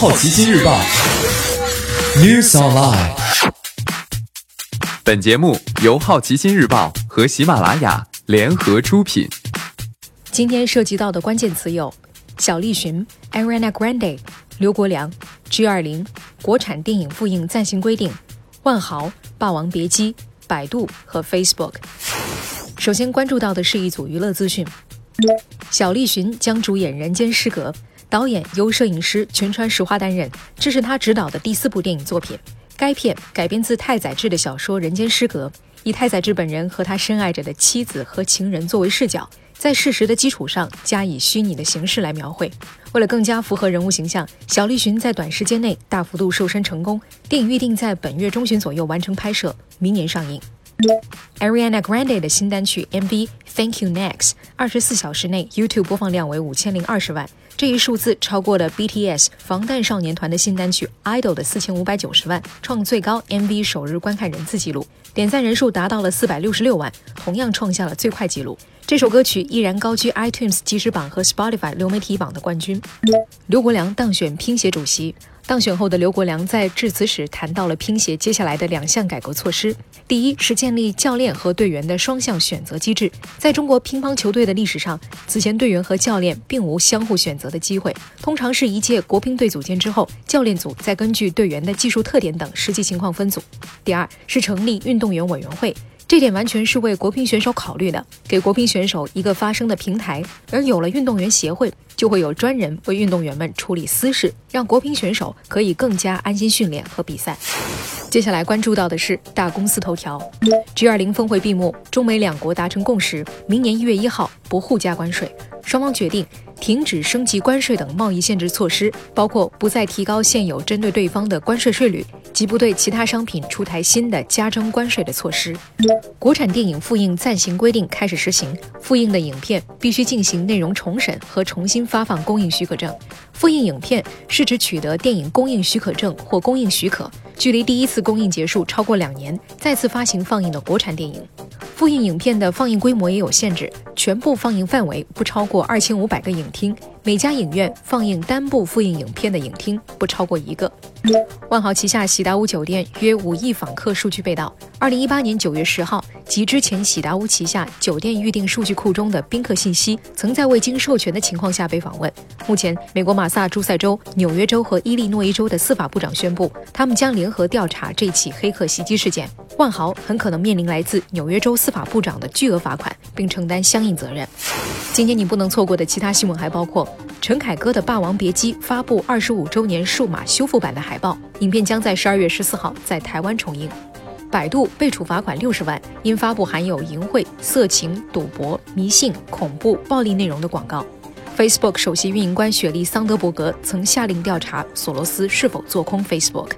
好奇心日报 News Online。本节目由好奇心日报和喜马拉雅联合出品。今天涉及到的关键词有：小栗旬、Ariana Grande、刘国梁、G20、国产电影复映暂行规定、万豪、霸王别姬、百度和 Facebook。首先关注到的是一组娱乐资讯：小栗旬将主演《人间失格》。导演由摄影师全川石花担任，这是他执导的第四部电影作品。该片改编自太宰治的小说《人间失格》，以太宰治本人和他深爱着的妻子和情人作为视角，在事实的基础上加以虚拟的形式来描绘。为了更加符合人物形象，小栗旬在短时间内大幅度瘦身成功。电影预定在本月中旬左右完成拍摄，明年上映。Ariana Grande 的新单曲 MV Thank You Next，二十四小时内 YouTube 播放量为五千零二十万。这一数字超过了 BTS 防弹少年团的新单曲 Idol 的四千五百九十万，创最高 MV 首日观看人次纪录，点赞人数达到了四百六十六万，同样创下了最快纪录。这首歌曲依然高居 iTunes 即时榜和 Spotify 流媒体榜的冠军。刘国梁当选乒协主席。当选后的刘国梁在致辞时谈到了乒协接下来的两项改革措施：第一是建立教练和队员的双向选择机制。在中国乒乓球队的历史上，此前队员和教练并无相互选择的机会，通常是一届国乒队组建之后，教练组再根据队员的技术特点等实际情况分组。第二是成立运动员委员会。这点完全是为国乒选手考虑的，给国乒选手一个发声的平台。而有了运动员协会，就会有专人为运动员们处理私事，让国乒选手可以更加安心训练和比赛。接下来关注到的是大公司头条：G20 峰会闭幕，中美两国达成共识，明年一月一号不互加关税。双方决定停止升级关税等贸易限制措施，包括不再提高现有针对对方的关税税率。及不对其他商品出台新的加征关税的措施。国产电影复映暂行规定开始实行，复映的影片必须进行内容重审和重新发放供应许可证。复映影片是指取得电影供应许可证或供应许可，距离第一次供应结束超过两年，再次发行放映的国产电影。复印影片的放映规模也有限制，全部放映范围不超过二千五百个影厅，每家影院放映单部复印影片的影厅不超过一个。万豪旗下喜达屋酒店约五亿访客数据被盗。二零一八年九月十号及之前，喜达屋旗下酒店预订数据库中的宾客信息，曾在未经授权的情况下被访问。目前，美国马萨诸塞州、纽约州和伊利诺伊州的司法部长宣布，他们将联合调查这起黑客袭击事件。万豪很可能面临来自纽约州司法部长的巨额罚款，并承担相应责任。今天你不能错过的其他新闻还包括。陈凯歌的《霸王别姬》发布二十五周年数码修复版的海报，影片将在十二月十四号在台湾重映。百度被处罚款六十万，因发布含有淫秽、色情、赌博、迷信、恐怖、暴力内容的广告。Facebook 首席运营官雪莉·桑德伯格曾下令调查索罗斯是否做空 Facebook。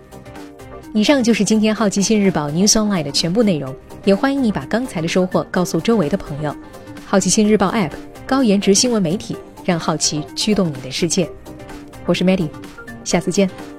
以上就是今天好奇心日报 News Online 的全部内容，也欢迎你把刚才的收获告诉周围的朋友。好奇心日报 App，高颜值新闻媒体。让好奇驱动你的世界，我是 Maddy，下次见。